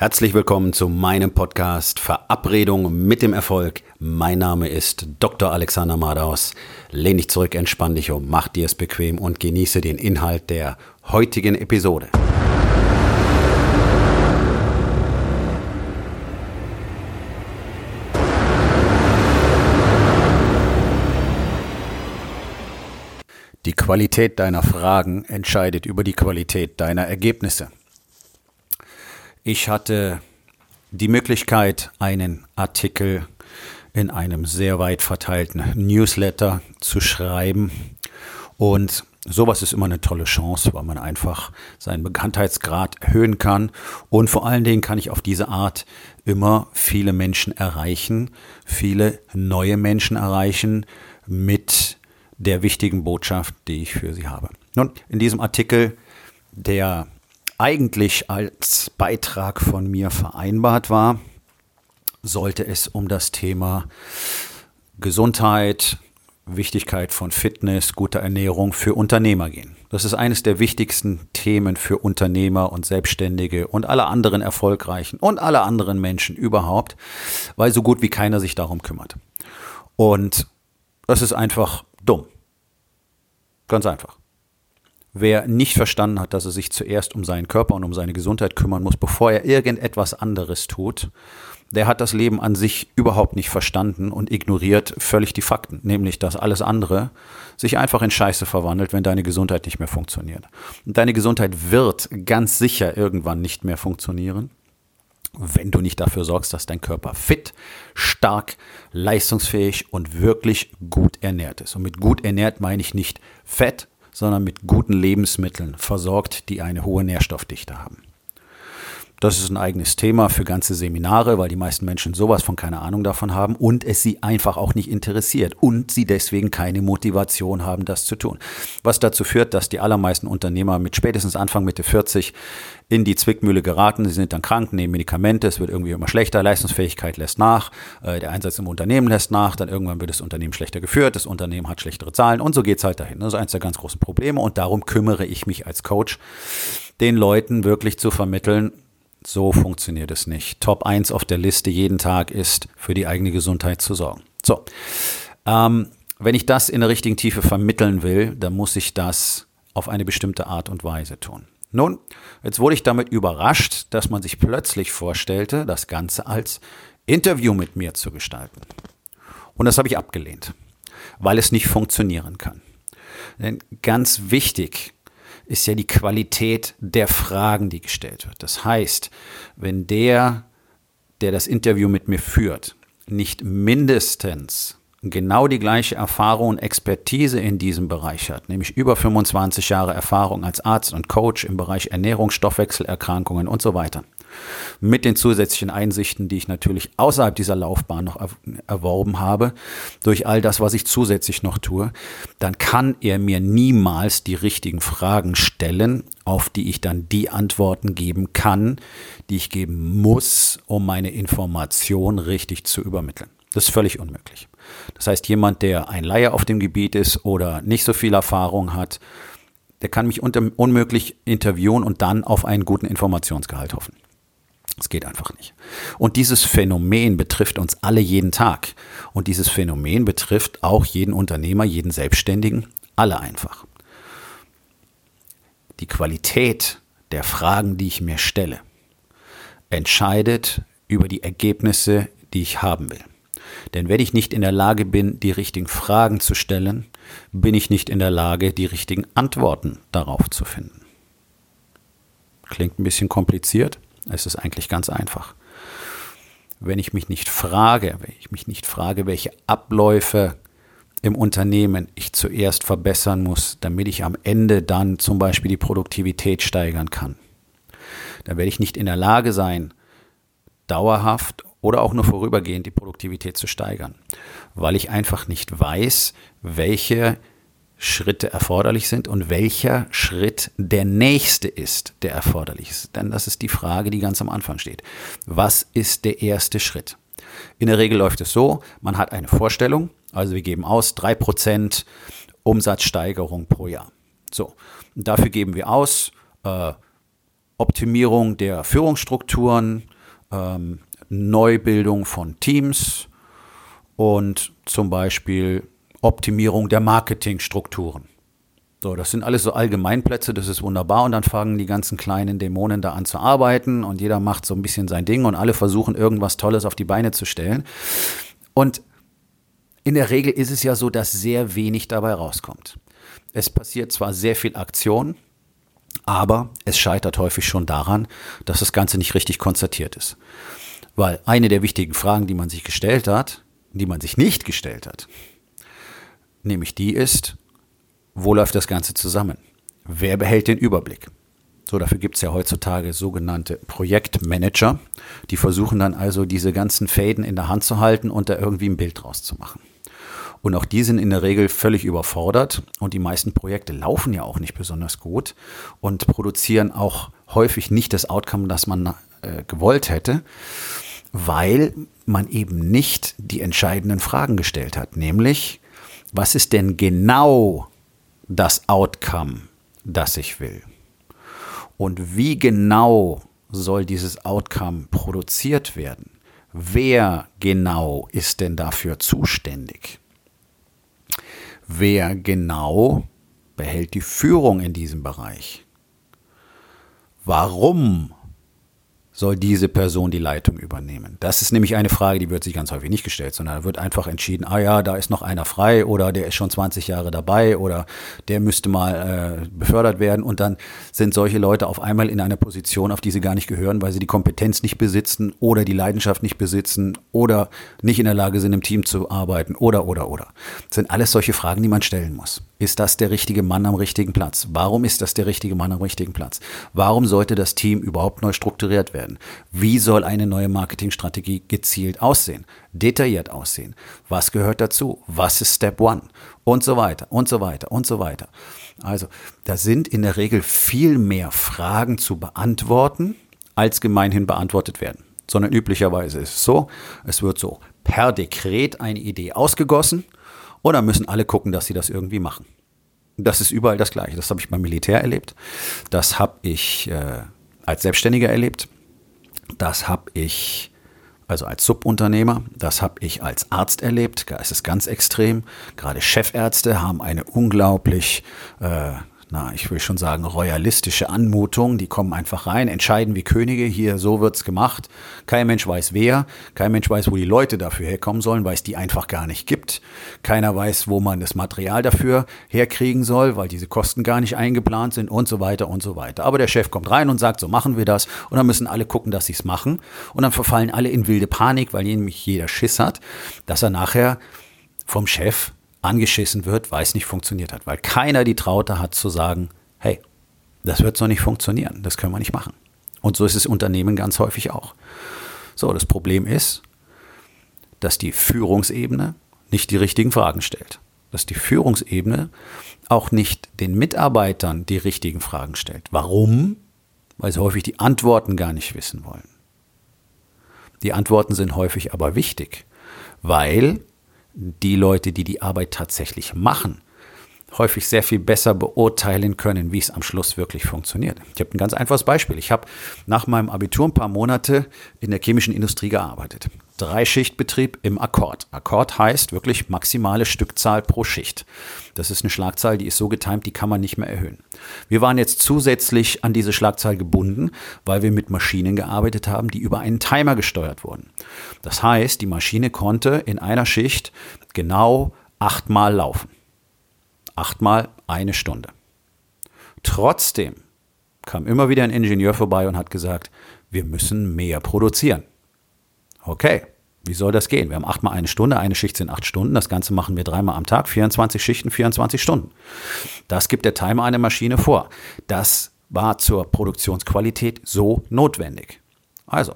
Herzlich willkommen zu meinem Podcast Verabredung mit dem Erfolg. Mein Name ist Dr. Alexander Madaus. Lehn dich zurück, entspann dich um, mach dir es bequem und genieße den Inhalt der heutigen Episode. Die Qualität deiner Fragen entscheidet über die Qualität deiner Ergebnisse. Ich hatte die Möglichkeit, einen Artikel in einem sehr weit verteilten Newsletter zu schreiben. Und sowas ist immer eine tolle Chance, weil man einfach seinen Bekanntheitsgrad erhöhen kann. Und vor allen Dingen kann ich auf diese Art immer viele Menschen erreichen, viele neue Menschen erreichen mit der wichtigen Botschaft, die ich für sie habe. Nun, in diesem Artikel, der eigentlich als Beitrag von mir vereinbart war, sollte es um das Thema Gesundheit, Wichtigkeit von Fitness, guter Ernährung für Unternehmer gehen. Das ist eines der wichtigsten Themen für Unternehmer und Selbstständige und alle anderen Erfolgreichen und alle anderen Menschen überhaupt, weil so gut wie keiner sich darum kümmert. Und das ist einfach dumm. Ganz einfach. Wer nicht verstanden hat, dass er sich zuerst um seinen Körper und um seine Gesundheit kümmern muss, bevor er irgendetwas anderes tut, der hat das Leben an sich überhaupt nicht verstanden und ignoriert völlig die Fakten, nämlich dass alles andere sich einfach in Scheiße verwandelt, wenn deine Gesundheit nicht mehr funktioniert. Und deine Gesundheit wird ganz sicher irgendwann nicht mehr funktionieren, wenn du nicht dafür sorgst, dass dein Körper fit, stark, leistungsfähig und wirklich gut ernährt ist. Und mit gut ernährt meine ich nicht fett, sondern mit guten Lebensmitteln versorgt, die eine hohe Nährstoffdichte haben. Das ist ein eigenes Thema für ganze Seminare, weil die meisten Menschen sowas von keine Ahnung davon haben und es sie einfach auch nicht interessiert und sie deswegen keine Motivation haben, das zu tun. Was dazu führt, dass die allermeisten Unternehmer mit spätestens Anfang Mitte 40 in die Zwickmühle geraten. Sie sind dann krank, nehmen Medikamente, es wird irgendwie immer schlechter, Leistungsfähigkeit lässt nach, äh, der Einsatz im Unternehmen lässt nach, dann irgendwann wird das Unternehmen schlechter geführt, das Unternehmen hat schlechtere Zahlen und so geht es halt dahin. Das ist eines der ganz großen Probleme und darum kümmere ich mich als Coach, den Leuten wirklich zu vermitteln, so funktioniert es nicht. Top 1 auf der Liste jeden Tag ist, für die eigene Gesundheit zu sorgen. So, ähm, wenn ich das in der richtigen Tiefe vermitteln will, dann muss ich das auf eine bestimmte Art und Weise tun. Nun, jetzt wurde ich damit überrascht, dass man sich plötzlich vorstellte, das Ganze als Interview mit mir zu gestalten. Und das habe ich abgelehnt, weil es nicht funktionieren kann. Denn ganz wichtig ist ja die Qualität der Fragen, die gestellt wird. Das heißt, wenn der, der das Interview mit mir führt, nicht mindestens genau die gleiche Erfahrung und Expertise in diesem Bereich hat, nämlich über 25 Jahre Erfahrung als Arzt und Coach im Bereich Ernährung, Stoffwechselerkrankungen und so weiter, mit den zusätzlichen Einsichten, die ich natürlich außerhalb dieser Laufbahn noch erworben habe, durch all das, was ich zusätzlich noch tue, dann kann er mir niemals die richtigen Fragen stellen, auf die ich dann die Antworten geben kann, die ich geben muss, um meine Information richtig zu übermitteln. Das ist völlig unmöglich. Das heißt, jemand, der ein Laie auf dem Gebiet ist oder nicht so viel Erfahrung hat, der kann mich unmöglich interviewen und dann auf einen guten Informationsgehalt hoffen. Es geht einfach nicht. Und dieses Phänomen betrifft uns alle jeden Tag. Und dieses Phänomen betrifft auch jeden Unternehmer, jeden Selbstständigen, alle einfach. Die Qualität der Fragen, die ich mir stelle, entscheidet über die Ergebnisse, die ich haben will. Denn wenn ich nicht in der Lage bin, die richtigen Fragen zu stellen, bin ich nicht in der Lage, die richtigen Antworten darauf zu finden. Klingt ein bisschen kompliziert, es ist eigentlich ganz einfach. Wenn ich mich nicht frage, wenn ich mich nicht frage, welche Abläufe im Unternehmen ich zuerst verbessern muss, damit ich am Ende dann zum Beispiel die Produktivität steigern kann, dann werde ich nicht in der Lage sein, dauerhaft oder auch nur vorübergehend die Produktivität zu steigern, weil ich einfach nicht weiß, welche Schritte erforderlich sind und welcher Schritt der nächste ist, der erforderlich ist. Denn das ist die Frage, die ganz am Anfang steht. Was ist der erste Schritt? In der Regel läuft es so, man hat eine Vorstellung, also wir geben aus 3% Umsatzsteigerung pro Jahr. So, dafür geben wir aus äh, Optimierung der Führungsstrukturen, ähm, Neubildung von Teams und zum Beispiel Optimierung der Marketingstrukturen. So, das sind alles so Allgemeinplätze, das ist wunderbar. Und dann fangen die ganzen kleinen Dämonen da an zu arbeiten und jeder macht so ein bisschen sein Ding und alle versuchen irgendwas Tolles auf die Beine zu stellen. Und in der Regel ist es ja so, dass sehr wenig dabei rauskommt. Es passiert zwar sehr viel Aktion, aber es scheitert häufig schon daran, dass das Ganze nicht richtig konstatiert ist. Weil eine der wichtigen Fragen, die man sich gestellt hat, die man sich nicht gestellt hat, nämlich die ist, wo läuft das Ganze zusammen? Wer behält den Überblick? So, dafür gibt es ja heutzutage sogenannte Projektmanager, die versuchen dann also diese ganzen Fäden in der Hand zu halten und da irgendwie ein Bild draus zu machen. Und auch die sind in der Regel völlig überfordert und die meisten Projekte laufen ja auch nicht besonders gut und produzieren auch häufig nicht das Outcome, das man äh, gewollt hätte, weil man eben nicht die entscheidenden Fragen gestellt hat, nämlich was ist denn genau das Outcome, das ich will? Und wie genau soll dieses Outcome produziert werden? Wer genau ist denn dafür zuständig? Wer genau behält die Führung in diesem Bereich? Warum soll diese Person die Leitung übernehmen? Das ist nämlich eine Frage, die wird sich ganz häufig nicht gestellt, sondern da wird einfach entschieden, ah ja, da ist noch einer frei oder der ist schon 20 Jahre dabei oder der müsste mal äh, befördert werden und dann sind solche Leute auf einmal in einer Position, auf die sie gar nicht gehören, weil sie die Kompetenz nicht besitzen oder die Leidenschaft nicht besitzen oder nicht in der Lage sind, im Team zu arbeiten oder, oder, oder. Das sind alles solche Fragen, die man stellen muss. Ist das der richtige Mann am richtigen Platz? Warum ist das der richtige Mann am richtigen Platz? Warum sollte das Team überhaupt neu strukturiert werden? Wie soll eine neue Marketingstrategie gezielt aussehen? Detailliert aussehen? Was gehört dazu? Was ist Step One? Und so weiter und so weiter und so weiter. Also, da sind in der Regel viel mehr Fragen zu beantworten, als gemeinhin beantwortet werden. Sondern üblicherweise ist es so, es wird so per Dekret eine Idee ausgegossen und dann müssen alle gucken, dass sie das irgendwie machen. Das ist überall das Gleiche. Das habe ich beim Militär erlebt. Das habe ich äh, als Selbstständiger erlebt. Das habe ich also als Subunternehmer. Das habe ich als Arzt erlebt. Da ist es ganz extrem. Gerade Chefärzte haben eine unglaublich äh, na, ich will schon sagen, royalistische Anmutung. Die kommen einfach rein, entscheiden wie Könige, hier, so wird's gemacht. Kein Mensch weiß wer, kein Mensch weiß, wo die Leute dafür herkommen sollen, weil es die einfach gar nicht gibt. Keiner weiß, wo man das Material dafür herkriegen soll, weil diese Kosten gar nicht eingeplant sind und so weiter und so weiter. Aber der Chef kommt rein und sagt, so machen wir das. Und dann müssen alle gucken, dass sie es machen. Und dann verfallen alle in wilde Panik, weil nämlich jeder Schiss hat, dass er nachher vom Chef angeschissen wird, weil es nicht funktioniert hat. Weil keiner die Traute hat zu sagen, hey, das wird so nicht funktionieren, das können wir nicht machen. Und so ist es Unternehmen ganz häufig auch. So, das Problem ist, dass die Führungsebene nicht die richtigen Fragen stellt. Dass die Führungsebene auch nicht den Mitarbeitern die richtigen Fragen stellt. Warum? Weil sie häufig die Antworten gar nicht wissen wollen. Die Antworten sind häufig aber wichtig, weil die Leute, die die Arbeit tatsächlich machen, häufig sehr viel besser beurteilen können, wie es am Schluss wirklich funktioniert. Ich habe ein ganz einfaches Beispiel. Ich habe nach meinem Abitur ein paar Monate in der chemischen Industrie gearbeitet. Dreischichtbetrieb im Akkord. Akkord heißt wirklich maximale Stückzahl pro Schicht. Das ist eine Schlagzahl, die ist so getimt, die kann man nicht mehr erhöhen. Wir waren jetzt zusätzlich an diese Schlagzahl gebunden, weil wir mit Maschinen gearbeitet haben, die über einen Timer gesteuert wurden. Das heißt, die Maschine konnte in einer Schicht genau achtmal laufen. Achtmal eine Stunde. Trotzdem kam immer wieder ein Ingenieur vorbei und hat gesagt, wir müssen mehr produzieren. Okay, wie soll das gehen? Wir haben achtmal eine Stunde, eine Schicht sind acht Stunden, das Ganze machen wir dreimal am Tag, 24 Schichten, 24 Stunden. Das gibt der Timer einer Maschine vor. Das war zur Produktionsqualität so notwendig. Also,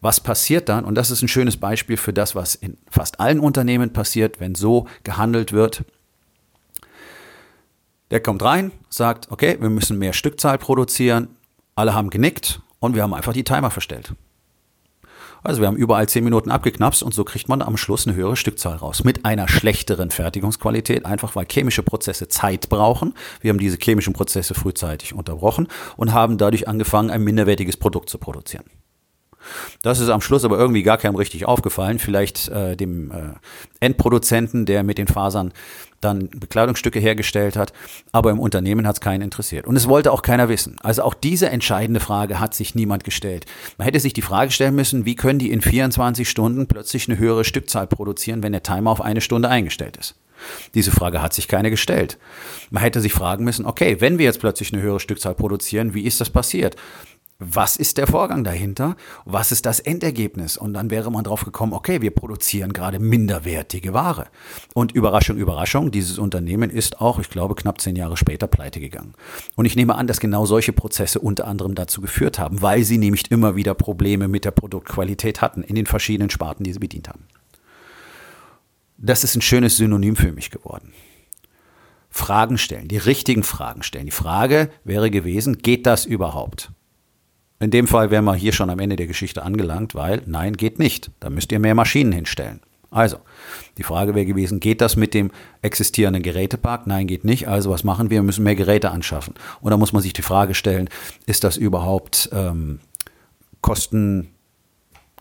was passiert dann? Und das ist ein schönes Beispiel für das, was in fast allen Unternehmen passiert, wenn so gehandelt wird der kommt rein, sagt, okay, wir müssen mehr Stückzahl produzieren. Alle haben genickt und wir haben einfach die Timer verstellt. Also wir haben überall zehn Minuten abgeknapst und so kriegt man am Schluss eine höhere Stückzahl raus. Mit einer schlechteren Fertigungsqualität, einfach weil chemische Prozesse Zeit brauchen. Wir haben diese chemischen Prozesse frühzeitig unterbrochen und haben dadurch angefangen, ein minderwertiges Produkt zu produzieren. Das ist am Schluss aber irgendwie gar keinem richtig aufgefallen. Vielleicht äh, dem äh, Endproduzenten, der mit den Fasern dann Bekleidungsstücke hergestellt hat, aber im Unternehmen hat es keinen interessiert. Und es wollte auch keiner wissen. Also auch diese entscheidende Frage hat sich niemand gestellt. Man hätte sich die Frage stellen müssen, wie können die in 24 Stunden plötzlich eine höhere Stückzahl produzieren, wenn der Timer auf eine Stunde eingestellt ist. Diese Frage hat sich keiner gestellt. Man hätte sich fragen müssen, okay, wenn wir jetzt plötzlich eine höhere Stückzahl produzieren, wie ist das passiert? Was ist der Vorgang dahinter? Was ist das Endergebnis? Und dann wäre man drauf gekommen, okay, wir produzieren gerade minderwertige Ware. Und Überraschung, Überraschung, dieses Unternehmen ist auch, ich glaube, knapp zehn Jahre später pleite gegangen. Und ich nehme an, dass genau solche Prozesse unter anderem dazu geführt haben, weil sie nämlich immer wieder Probleme mit der Produktqualität hatten in den verschiedenen Sparten, die sie bedient haben. Das ist ein schönes Synonym für mich geworden. Fragen stellen, die richtigen Fragen stellen. Die Frage wäre gewesen, geht das überhaupt? In dem Fall wären wir hier schon am Ende der Geschichte angelangt, weil nein, geht nicht. Da müsst ihr mehr Maschinen hinstellen. Also, die Frage wäre gewesen, geht das mit dem existierenden Gerätepark? Nein, geht nicht. Also, was machen wir? Wir müssen mehr Geräte anschaffen. Und da muss man sich die Frage stellen, ist das überhaupt ähm, kosten,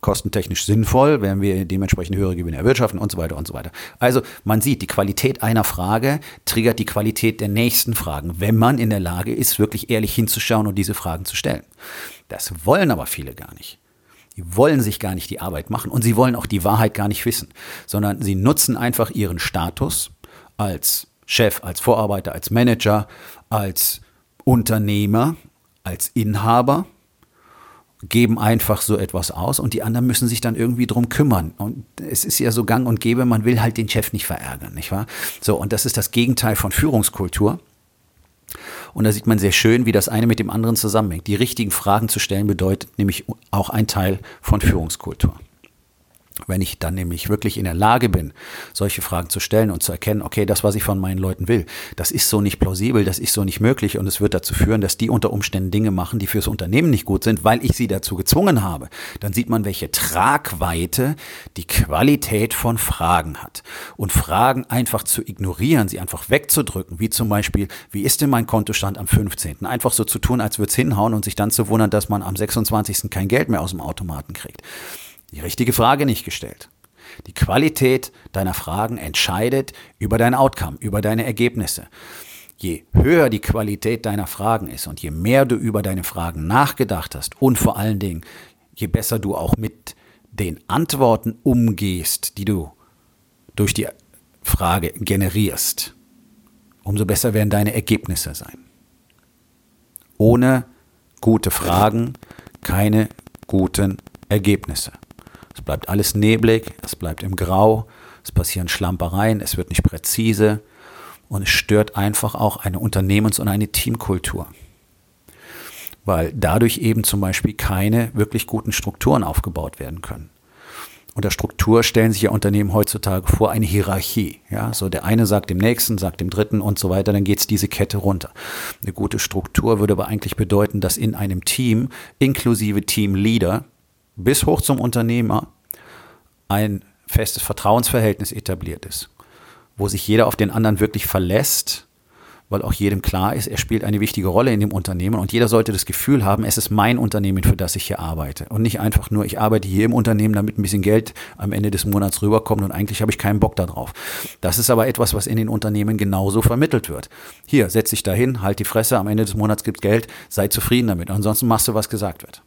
kostentechnisch sinnvoll, werden wir dementsprechend höhere Gewinne erwirtschaften und so weiter und so weiter. Also man sieht, die Qualität einer Frage triggert die Qualität der nächsten Fragen, wenn man in der Lage ist, wirklich ehrlich hinzuschauen und diese Fragen zu stellen. Das wollen aber viele gar nicht. Die wollen sich gar nicht die Arbeit machen und sie wollen auch die Wahrheit gar nicht wissen, sondern sie nutzen einfach ihren Status als Chef, als Vorarbeiter, als Manager, als Unternehmer, als Inhaber, geben einfach so etwas aus und die anderen müssen sich dann irgendwie drum kümmern. Und es ist ja so gang und gäbe, man will halt den Chef nicht verärgern, nicht wahr? So, und das ist das Gegenteil von Führungskultur. Und da sieht man sehr schön, wie das eine mit dem anderen zusammenhängt. Die richtigen Fragen zu stellen bedeutet nämlich auch ein Teil von Führungskultur. Wenn ich dann nämlich wirklich in der Lage bin, solche Fragen zu stellen und zu erkennen, okay, das, was ich von meinen Leuten will, das ist so nicht plausibel, das ist so nicht möglich und es wird dazu führen, dass die unter Umständen Dinge machen, die fürs Unternehmen nicht gut sind, weil ich sie dazu gezwungen habe, dann sieht man, welche Tragweite die Qualität von Fragen hat. Und Fragen einfach zu ignorieren, sie einfach wegzudrücken, wie zum Beispiel, wie ist denn mein Kontostand am 15.? Einfach so zu tun, als würde es hinhauen und sich dann zu wundern, dass man am 26. kein Geld mehr aus dem Automaten kriegt die richtige Frage nicht gestellt. Die Qualität deiner Fragen entscheidet über dein Outcome, über deine Ergebnisse. Je höher die Qualität deiner Fragen ist und je mehr du über deine Fragen nachgedacht hast und vor allen Dingen, je besser du auch mit den Antworten umgehst, die du durch die Frage generierst, umso besser werden deine Ergebnisse sein. Ohne gute Fragen keine guten Ergebnisse. Bleibt alles neblig, es bleibt im Grau, es passieren Schlampereien, es wird nicht präzise und es stört einfach auch eine Unternehmens- und eine Teamkultur. Weil dadurch eben zum Beispiel keine wirklich guten Strukturen aufgebaut werden können. Unter Struktur stellen sich ja Unternehmen heutzutage vor eine Hierarchie. Ja, so der eine sagt dem nächsten, sagt dem dritten und so weiter, dann geht es diese Kette runter. Eine gute Struktur würde aber eigentlich bedeuten, dass in einem Team inklusive Teamleader bis hoch zum Unternehmer ein festes Vertrauensverhältnis etabliert ist, wo sich jeder auf den anderen wirklich verlässt, weil auch jedem klar ist, er spielt eine wichtige Rolle in dem Unternehmen und jeder sollte das Gefühl haben, es ist mein Unternehmen, für das ich hier arbeite und nicht einfach nur, ich arbeite hier im Unternehmen, damit ein bisschen Geld am Ende des Monats rüberkommt und eigentlich habe ich keinen Bock darauf. Das ist aber etwas, was in den Unternehmen genauso vermittelt wird. Hier, setz dich dahin, halt die Fresse, am Ende des Monats gibt Geld, sei zufrieden damit. Ansonsten machst du, was gesagt wird.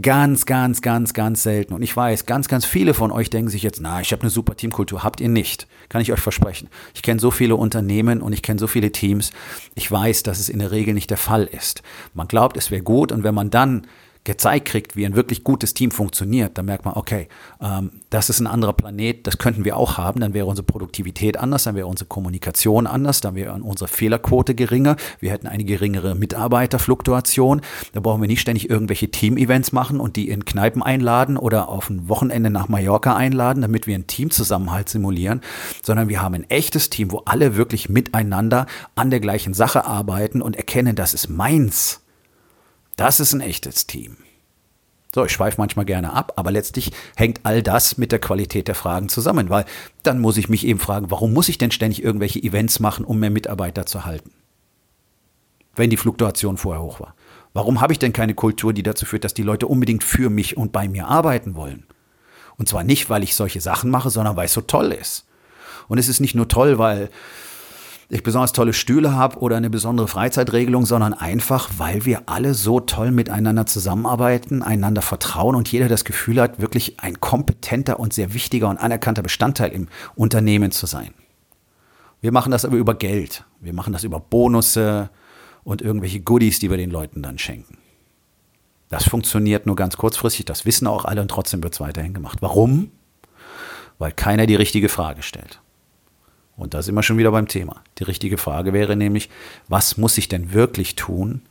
Ganz, ganz, ganz, ganz selten. Und ich weiß, ganz, ganz viele von euch denken sich jetzt, na, ich habe eine super Teamkultur. Habt ihr nicht. Kann ich euch versprechen. Ich kenne so viele Unternehmen und ich kenne so viele Teams. Ich weiß, dass es in der Regel nicht der Fall ist. Man glaubt, es wäre gut und wenn man dann gezeigt kriegt, wie ein wirklich gutes Team funktioniert, dann merkt man, okay, ähm, das ist ein anderer Planet, das könnten wir auch haben, dann wäre unsere Produktivität anders, dann wäre unsere Kommunikation anders, dann wäre unsere Fehlerquote geringer, wir hätten eine geringere Mitarbeiterfluktuation, da brauchen wir nicht ständig irgendwelche Team-Events machen und die in Kneipen einladen oder auf ein Wochenende nach Mallorca einladen, damit wir einen Teamzusammenhalt simulieren, sondern wir haben ein echtes Team, wo alle wirklich miteinander an der gleichen Sache arbeiten und erkennen, das ist meins. Das ist ein echtes Team. So, ich schweife manchmal gerne ab, aber letztlich hängt all das mit der Qualität der Fragen zusammen, weil dann muss ich mich eben fragen, warum muss ich denn ständig irgendwelche Events machen, um mehr Mitarbeiter zu halten? Wenn die Fluktuation vorher hoch war. Warum habe ich denn keine Kultur, die dazu führt, dass die Leute unbedingt für mich und bei mir arbeiten wollen? Und zwar nicht, weil ich solche Sachen mache, sondern weil es so toll ist. Und es ist nicht nur toll, weil ich besonders tolle Stühle habe oder eine besondere Freizeitregelung, sondern einfach, weil wir alle so toll miteinander zusammenarbeiten, einander vertrauen und jeder das Gefühl hat, wirklich ein kompetenter und sehr wichtiger und anerkannter Bestandteil im Unternehmen zu sein. Wir machen das aber über Geld. Wir machen das über Bonusse, und irgendwelche Goodies, die wir den Leuten dann schenken. Das funktioniert nur ganz kurzfristig, das wissen auch alle und trotzdem wird es weiterhin gemacht. Warum? Weil keiner die richtige Frage stellt. Und da sind wir schon wieder beim Thema. Die richtige Frage wäre nämlich, was muss ich denn wirklich tun,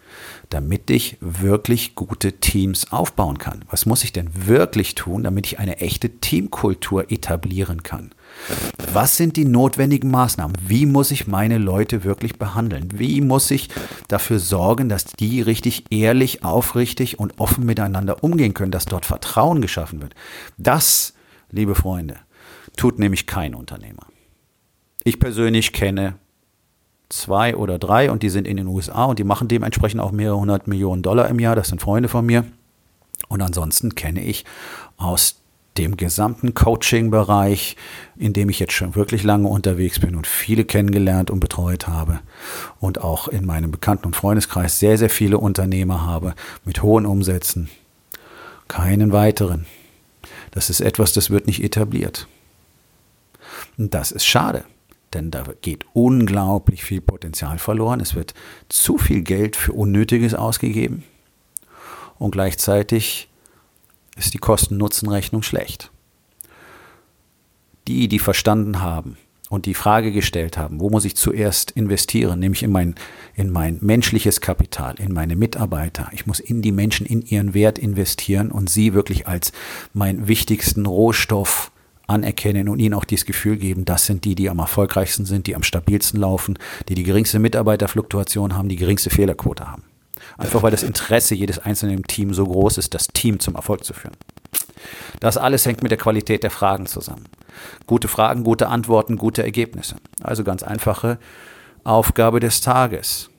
damit ich wirklich gute Teams aufbauen kann? Was muss ich denn wirklich tun, damit ich eine echte Teamkultur etablieren kann? Was sind die notwendigen Maßnahmen? Wie muss ich meine Leute wirklich behandeln? Wie muss ich dafür sorgen, dass die richtig ehrlich, aufrichtig und offen miteinander umgehen können, dass dort Vertrauen geschaffen wird? Das, liebe Freunde, tut nämlich kein Unternehmer. Ich persönlich kenne zwei oder drei und die sind in den USA und die machen dementsprechend auch mehrere hundert Millionen Dollar im Jahr. Das sind Freunde von mir. Und ansonsten kenne ich aus dem gesamten Coaching-Bereich, in dem ich jetzt schon wirklich lange unterwegs bin und viele kennengelernt und betreut habe und auch in meinem Bekannten- und Freundeskreis sehr, sehr viele Unternehmer habe mit hohen Umsätzen. Keinen weiteren. Das ist etwas, das wird nicht etabliert. Und das ist schade denn da geht unglaublich viel Potenzial verloren. Es wird zu viel Geld für Unnötiges ausgegeben und gleichzeitig ist die Kosten-Nutzen-Rechnung schlecht. Die, die verstanden haben und die Frage gestellt haben, wo muss ich zuerst investieren, nämlich in mein, in mein menschliches Kapital, in meine Mitarbeiter. Ich muss in die Menschen, in ihren Wert investieren und sie wirklich als meinen wichtigsten Rohstoff anerkennen und ihnen auch dieses Gefühl geben, das sind die, die am erfolgreichsten sind, die am stabilsten laufen, die die geringste Mitarbeiterfluktuation haben, die geringste Fehlerquote haben. Einfach weil das Interesse jedes einzelnen im Team so groß ist, das Team zum Erfolg zu führen. Das alles hängt mit der Qualität der Fragen zusammen. Gute Fragen, gute Antworten, gute Ergebnisse. Also ganz einfache Aufgabe des Tages.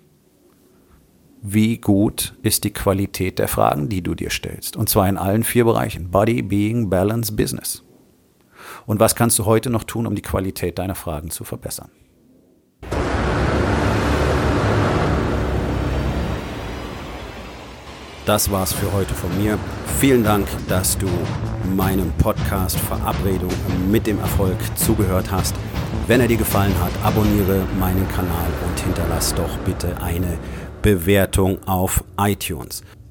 Wie gut ist die Qualität der Fragen, die du dir stellst? Und zwar in allen vier Bereichen. Body, Being, Balance, Business. Und was kannst du heute noch tun, um die Qualität deiner Fragen zu verbessern? Das war's für heute von mir. Vielen Dank, dass du meinem Podcast Verabredung mit dem Erfolg zugehört hast. Wenn er dir gefallen hat, abonniere meinen Kanal und hinterlass doch bitte eine Bewertung auf iTunes.